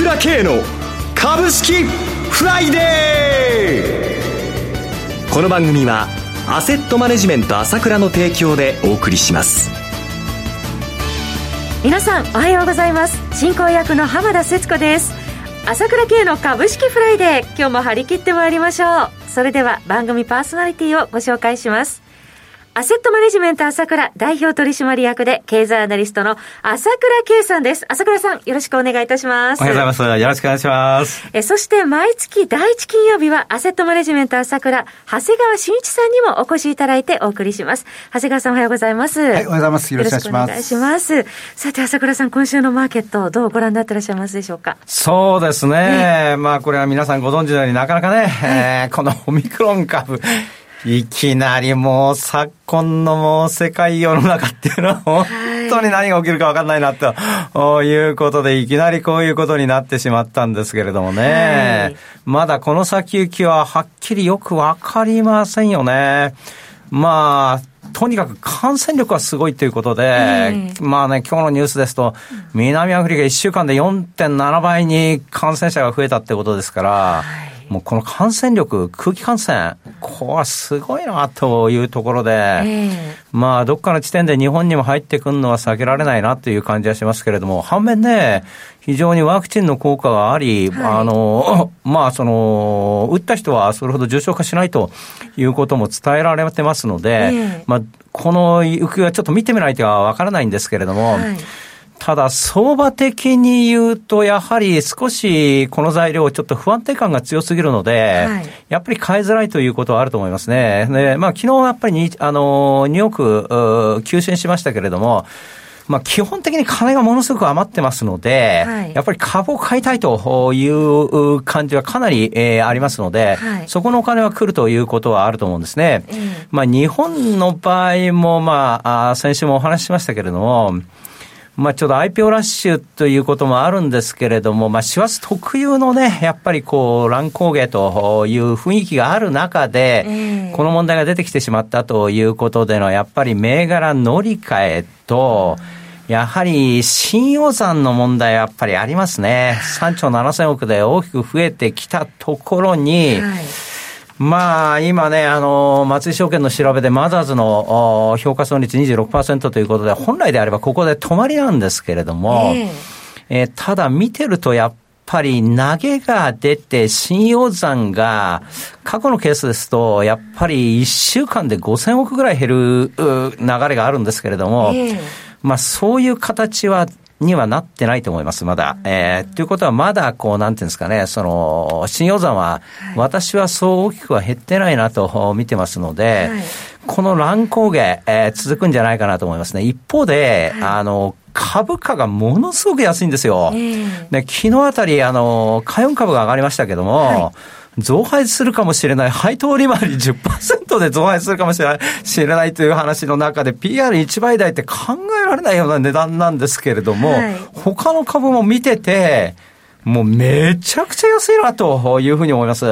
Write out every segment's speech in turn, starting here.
倉慶の株式フライデー。この番組はアセットマネジメント朝倉の提供でお送りします。皆さんおはようございます。進行役の浜田節子です。朝倉慶の株式フライデー今日も張り切ってまいりましょう。それでは番組パーソナリティをご紹介します。アセットマネジメント朝倉代表取締役で経済アナリストの朝倉圭さんです。朝倉さん、よろしくお願いいたします。おはようございます。よろしくお願いします。え、そして毎月第一金曜日はアセットマネジメント朝倉、長谷川慎一さんにもお越しいただいてお送りします。長谷川さんおはようございます。はい、おはようございます。よろしくお願いします。さて、朝倉さん、今週のマーケット、どうご覧になってらっしゃいますでしょうか？そうですね。まあ、これは皆さんご存知のようになかなかね、えー、このオミクロン株、いきなりもう昨今のもう世界世の中っていうのは本当に何が起きるか分かんないなと。いうことでいきなりこういうことになってしまったんですけれどもね。まだこの先行きははっきりよく分かりませんよね。まあ、とにかく感染力はすごいということで、えー、まあね、今日のニュースですと、南アフリカ1週間で4.7倍に感染者が増えたってことですから、はいもうこの感染力、空気感染、これはすごいなというところで、えー、まあ、どっかの地点で日本にも入ってくるのは避けられないなという感じはしますけれども、反面ね、非常にワクチンの効果があり、はい、あの、まあ、その、打った人はそれほど重症化しないということも伝えられてますので、えー、まあ、この行方はちょっと見てみないとはわからないんですけれども、はいただ、相場的に言うと、やはり少しこの材料、ちょっと不安定感が強すぎるので、はい、やっぱり買いづらいということはあると思いますね。で、まあ、昨日やっぱりに、あの、2億、急進しましたけれども、まあ、基本的に金がものすごく余ってますので、はい、やっぱり株を買いたいという感じはかなり、えー、ありますので、はい、そこのお金は来るということはあると思うんですね。うん、まあ、日本の場合も、まあ、先週もお話ししましたけれども、まあ、ちょっと IPO ラッシュということもあるんですけれども、まあ、師走特有のね、やっぱりこう、乱高下という雰囲気がある中で、この問題が出てきてしまったということでの、やっぱり銘柄乗り換えと、やはり新予算の問題はやっぱりありますね。3兆7000億で大きく増えてきたところに、はいまあ、今ね、あの、松井証券の調べでマザーズの評価損率26%ということで、本来であればここで止まりなんですけれども、えー、えー、ただ見てるとやっぱり投げが出て、信用残が、過去のケースですと、やっぱり1週間で5000億ぐらい減る流れがあるんですけれども、えー、まあそういう形はにはなってないと思います、まだ。えー、ということは、まだ、こう、なんていうんですかね、その、新予算は、私はそう大きくは減ってないなと見てますので、はい、この乱高下、えー、続くんじゃないかなと思いますね。一方で、はい、あの、株価がものすごく安いんですよ。えー、で昨日あたり、あの、海運株が上がりましたけども、はい増配するかもしれない、配当利回り10%で増配するかもしれない。知れないという話の中で、PR1 倍台って考えられないような値段なんですけれども、はい、他の株も見てて、もうめちゃくちゃ安いなというふうに思います。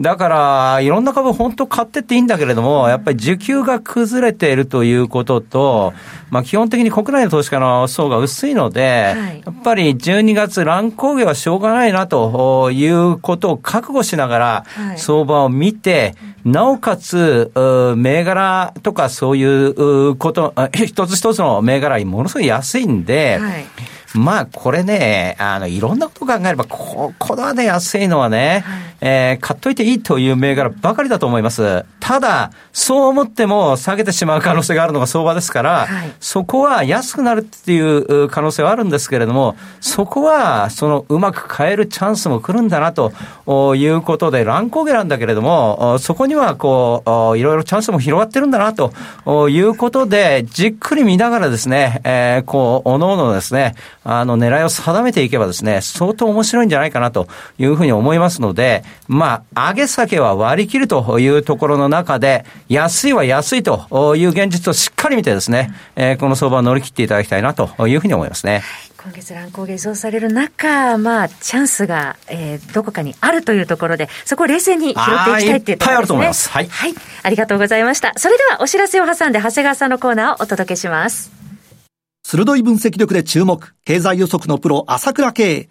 だから、いろんな株本当買ってっていいんだけれども、やっぱり需給が崩れているということと、まあ基本的に国内の投資家の層が薄いので、はい、やっぱり12月乱高下はしょうがないなということを覚悟しながら、相場を見て、なおかつ、銘柄とかそういうこと、一つ一つの銘柄にものすごい安いんで、はい。まあ、これね、あの、いろんなことを考えれば、ここのね、安いのはね、はい、えー、買っといていいという銘柄ばかりだと思います。ただ、そう思っても下げてしまう可能性があるのが相場ですから、はい、そこは安くなるっていう可能性はあるんですけれども、そこは、その、うまく買えるチャンスも来るんだな、ということで、乱高下なんだけれども、そこには、こう、いろいろチャンスも広がってるんだな、ということで、じっくり見ながらですね、えー、こう、おのおのですね、あの、狙いを定めていけばですね、相当面白いんじゃないかなというふうに思いますので、まあ、上げ下げは割り切るというところの中で、安いは安いという現実をしっかり見てですね、えー、この相場を乗り切っていただきたいなというふうに思いますね。今月乱高下増される中、まあ、チャンスが、えー、どこかにあるというところで、そこを冷静に拾っていきたいっていうところですね。いっぱいあると思います。はい。はい。ありがとうございました。それでは、お知らせを挟んで、長谷川さんのコーナーをお届けします。鋭い分析力で注目、経済予測のプロ、朝倉慶。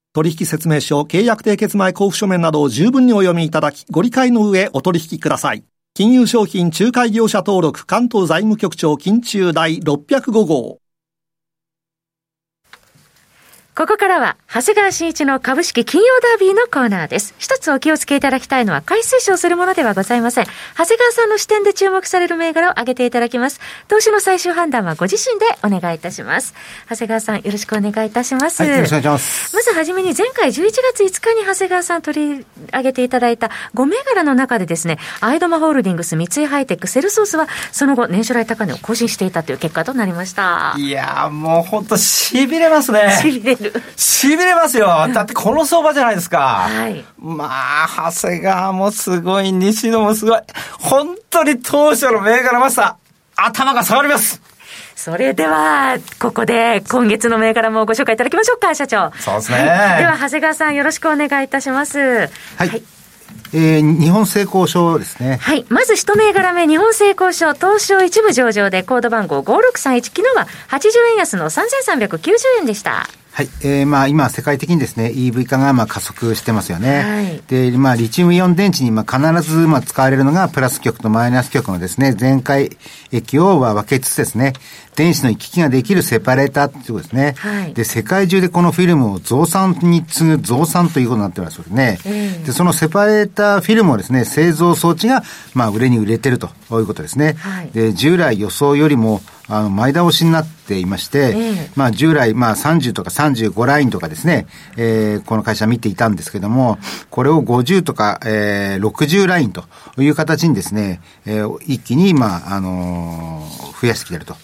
取引説明書、契約締結前交付書面などを十分にお読みいただき、ご理解の上お取引ください。金融商品仲介業者登録関東財務局長金中第605号。ここからは、長谷川慎一の株式金曜ダービーのコーナーです。一つお気をつけいただきたいのは、買い推奨するものではございません。長谷川さんの視点で注目される銘柄を挙げていただきます。投資の最終判断はご自身でお願いいたします。長谷川さん、よろしくお願いいたします。はい、よろしくお願いします。まずはじめに、前回11月5日に長谷川さん取り上げていただいた5銘柄の中でですね、アイドマホールディングス、三井ハイテク、セルソースは、その後、年初来高値を更新していたという結果となりました。いやー、もう本当痺れますね。痺れる。痺れますよ。だってこの相場じゃないですか。はい。まあ、長谷川もすごい、西野もすごい。本当に当初の銘柄マスター、頭が下がります。それでは、ここで今月の銘柄もご紹介いただきましょうか、社長。そうですね。はい、では、長谷川さんよろしくお願いいたします。はい、はいえー、日本成功証ですね。はい。まず一銘柄目、日本成功証、東証一部上場でコード番号5631、昨日は80円安の3390円でした。はい。えー、まあ今世界的にですね、EV 化がまあ加速してますよね。はい、で、まあリチウムイオン電池にまあ必ずまあ使われるのがプラス極とマイナス極のですね、全開液を分けつつですね、電子の行き来ができるセパレーターっていうことですね。はい、で、世界中でこのフィルムを増産に次ぐ増産ということになってますよね。で、そのセパレーターフィルムをですね、製造装置がまあ売れに売れてるということですね。はい、で、従来予想よりもあの、前倒しになっていまして、えー、まあ、従来、まあ、30とか35ラインとかですね、えー、この会社見ていたんですけども、これを50とか、えー、60ラインという形にですね、えー、一気に、まあ、あのー、増やしてきてると。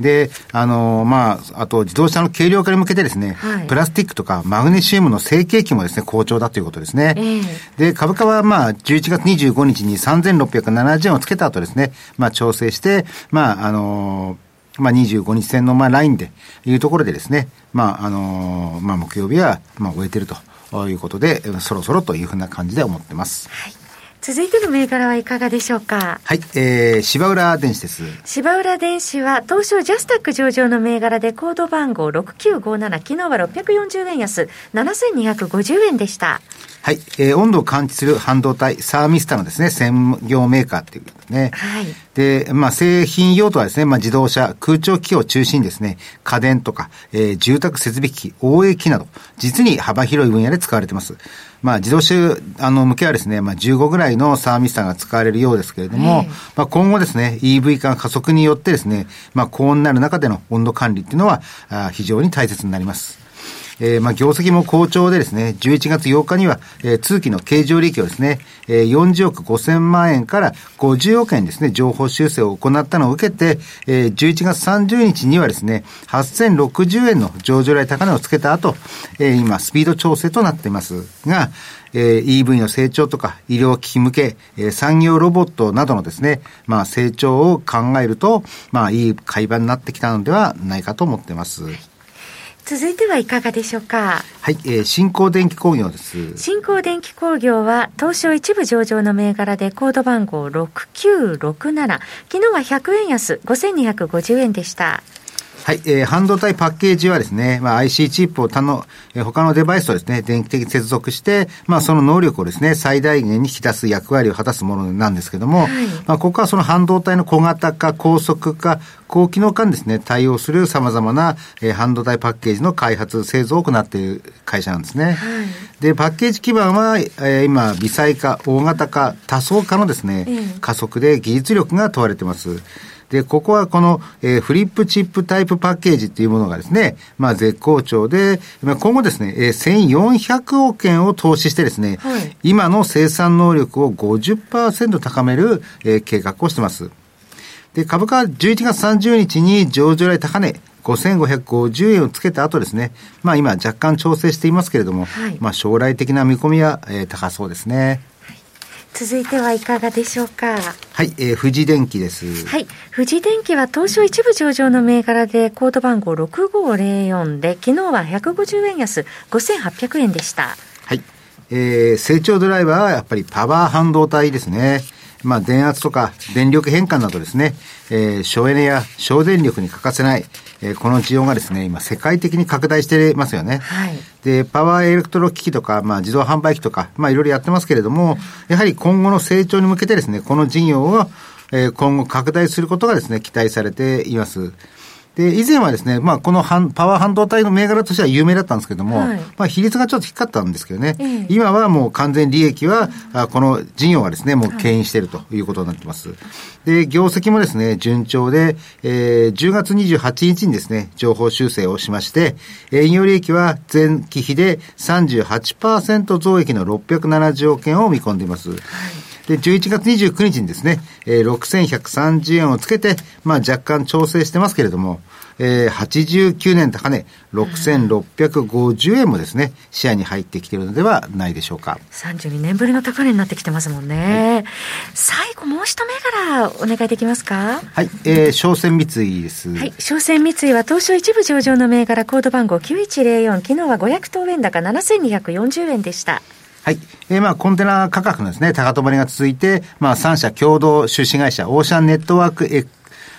で、あのー、まあ、あと自動車の軽量化に向けてですね、はい、プラスティックとかマグネシウムの成形期もですね、好調だということですね。えー、で、株価はまあ、11月25日に3670円をつけた後ですね、まあ、調整して、まあ、あのーまあ、25日線のまあラインでいうところでですね、まあ、あのー、まあ、木曜日はまあ終えてるということで、そろそろというふうな感じで思ってます。はい続いての銘柄はいかがでしょうか？はい、えー、芝浦電子です。芝浦電子は、東証ジャスタック上場の銘柄でコード番号6957、昨日は640円安、7250円でした。はい、えー、温度を感知する半導体、サーミスタのですね、専業メーカーっていうことですね。はい。で、まあ、製品用途はですね、まあ、自動車、空調機器を中心にですね、家電とか、えー、住宅設備機器、応援機など、実に幅広い分野で使われています。まあ、自動車、あの、向けはですね、まあ、15ぐらいのサーミスタが使われるようですけれども、まあ、今後ですね、EV 化加速によってですね、まあ、高温になる中での温度管理っていうのは、あ非常に大切になります。えー、まあ、業績も好調でですね、11月8日には、えー、通期の経常利益をですね、えー、40億5000万円から50億円ですね、情報修正を行ったのを受けて、えー、11月30日にはですね、8060円の上場来高値をつけた後、えー、今、スピード調整となっていますが、えー、EV の成長とか医療機器向け、えー、産業ロボットなどのですね、まあ成長を考えると、まあいい買い場になってきたのではないかと思っています。続いてはいかがでしょうか？はい、えー、新興電気工業です。新興電気工業は、東証一部上場の銘柄でコード番号6967。昨日は100円安、5250円でした。はい、えー、半導体パッケージはですね、まあ、IC チップを他の、えー、他のデバイスとですね、電気的に接続して、まあ、その能力をですね、最大限に引き出す役割を果たすものなんですけども、はい、まあ、ここはその半導体の小型化、高速化、高機能化にですね、対応する様々な、えー、半導体パッケージの開発、製造を行っている会社なんですね。はい、で、パッケージ基盤は、えー、今、微細化、大型化、多層化のですね、加速で技術力が問われています。で、ここはこの、えー、フリップチップタイプパッケージっていうものがですね、まあ絶好調で、まあ、今後ですね、えー、1400億円を投資してですね、はい、今の生産能力を50%高める、えー、計画をしてます。で、株価は11月30日に上場来高値、5550円をつけた後ですね、まあ今若干調整していますけれども、はい、まあ将来的な見込みは、えー、高そうですね。続いてはいかがでしょうか？はい、えー、富士電機です。はい、富士電機は東証一部上場の銘柄でコード番号6504で、昨日は150円安5800円でした。はい、えー、成長ドライバーはやっぱりパワー半導体ですね。まあ、電圧とか電力変換などですね、えー、省エネや省電力に欠かせない、えー、この需要がですね、今世界的に拡大してますよね。はい、で、パワーエレクトロ機器とか、まあ、自動販売機とか、まあ、いろいろやってますけれども、やはり今後の成長に向けてですね、この事業を、えー、今後拡大することがですね、期待されています。で、以前はですね、まあ、このパワー半導体の銘柄としては有名だったんですけども、はい、まあ、比率がちょっと低かったんですけどね、えー、今はもう完全利益は、あこの事業がですね、もう牽引しているということになってます。で、業績もですね、順調で、えー、10月28日にですね、情報修正をしまして、営業利益は前期比で38%増益の670億円を見込んでいます。はいで、11月29日にですね、えー、6130円をつけて、まあ若干調整してますけれども、えー、89年高値、6650円もですね、視野に入ってきているのではないでしょうか。32年ぶりの高値になってきてますもんね。はい、最後、もう一銘柄お願いできますか？はい、えー、商船三井です。はい、商船三井は東証一部上場の銘柄コード番号9104、昨日は500等円高7240円でした。はい。えー、まあ、コンテナ価格のですね、高止まりが続いて、まあ、3社共同出資会社、オーシャンネットワーク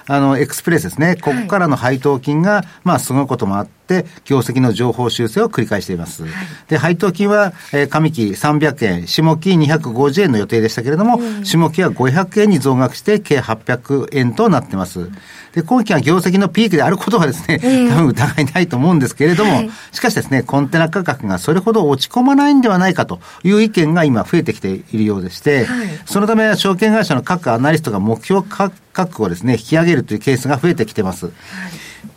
あの、エクスプレスですね。ここからの配当金が、まあ、すごいこともあって、業績の情報修正を繰り返しています。はい、で、配当金は、えー、上期300円、下期250円の予定でしたけれども、下期は500円に増額して、計800円となってます。で、今期は業績のピークであることはですね、多分疑いないと思うんですけれども、はい、しかしですね、コンテナ価格がそれほど落ち込まないんではないかという意見が今増えてきているようでして、はい、そのため証券会社の各アナリストが目標価格をですね、引き上げるというケースが増えてきてます。はい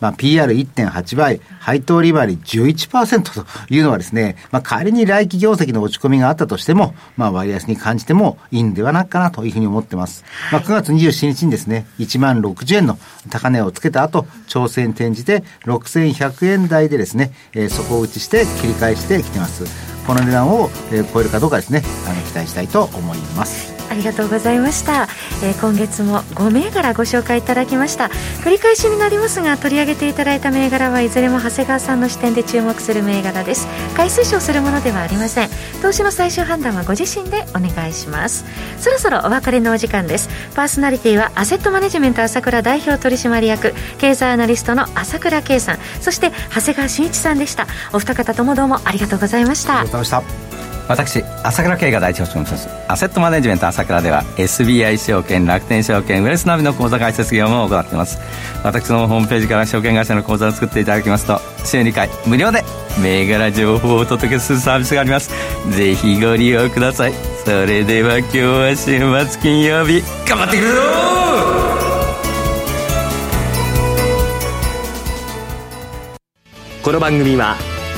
まあ、PR1.8 倍、配当利回り11%というのはですね、まあ、仮に来期業績の落ち込みがあったとしても、まあ、割安に感じてもいいんではないかなというふうに思ってます。まあ、9月27日にですね、1万60円の高値をつけた後、調整に転じて6100円台でですね、えー、底打ちして切り返してきてます。この値段を、超えるかどうかですね、あの、期待したいと思います。ありがとうございました、えー、今月も5銘柄ご紹介いただきました。繰り返しになりますが取り上げていただいた銘柄はいずれも長谷川さんの視点で注目する銘柄です。買い推奨するものではありません。投資の最終判断はご自身でお願いします。そろそろお別れのお時間です。パーソナリティはアセットマネジメント朝倉代表取締役経済アナリストの朝倉圭さん。そして長谷川慎一さんでした。お二方ともどうもありがとうございました。ありがとうございました。私朝倉慶が代表を務めます。アセットマネジメント朝倉では SBI 証券楽天証券ウェスナビの口座開設業務を行っています。私のホームページから証券会社の口座を作っていただきますと週2回無料で銘柄情報をお届けするサービスがあります。ぜひご利用ください。それでは今日は週末金曜日頑張っていくぞこの番組は